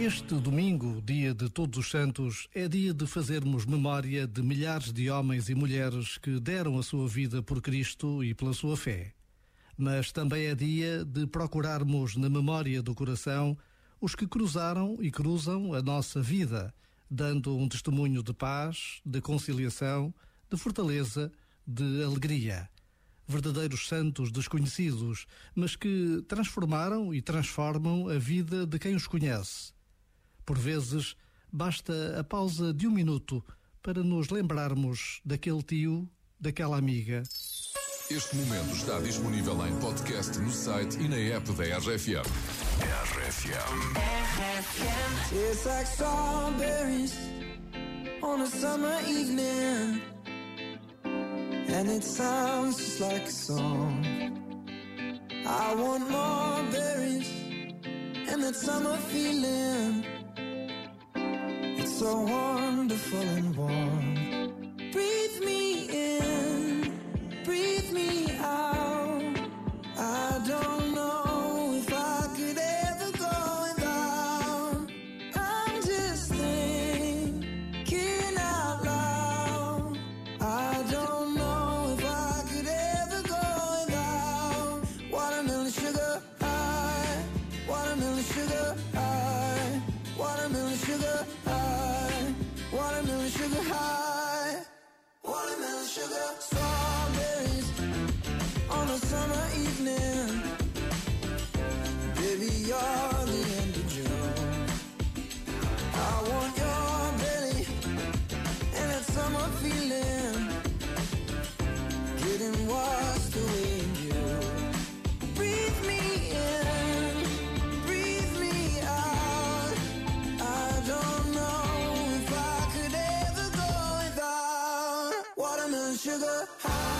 Este domingo, dia de Todos os Santos, é dia de fazermos memória de milhares de homens e mulheres que deram a sua vida por Cristo e pela sua fé. Mas também é dia de procurarmos na memória do coração os que cruzaram e cruzam a nossa vida, dando um testemunho de paz, de conciliação, de fortaleza, de alegria verdadeiros santos desconhecidos, mas que transformaram e transformam a vida de quem os conhece. Por vezes, basta a pausa de um minuto para nos lembrarmos daquele tio, daquela amiga. Este momento está disponível em podcast no site e na app da RFM. RFM. RFM. It's like strawberries on a summer evening. And it sounds just like a song. I want more berries and that summer feeling. so wonderful and warm. Breathe me in, breathe me out. I don't know if I could ever go without. I'm just thinking out loud. I don't know if I could ever go without watermelon sugar high, watermelon sugar high, watermelon sugar high. sugar, so high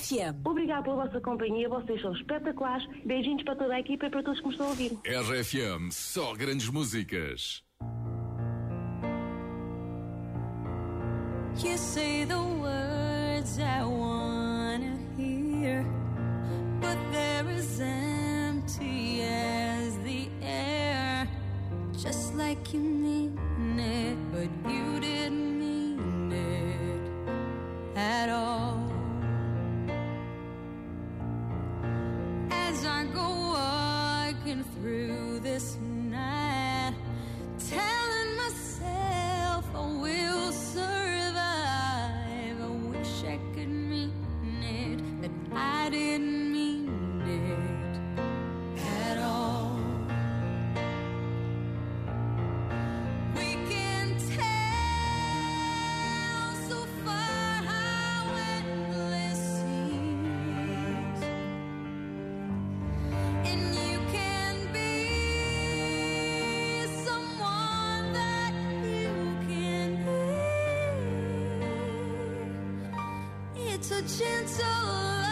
RFM. Obrigado pela vossa companhia, vocês são espetaculares. Beijinhos para toda a equipa e para todos que me estão a ouvir. RFM, só grandes músicas. You say the words I wanna hear, but they're as empty as the air. Just like you mean it, but you didn't through this night, so gentle.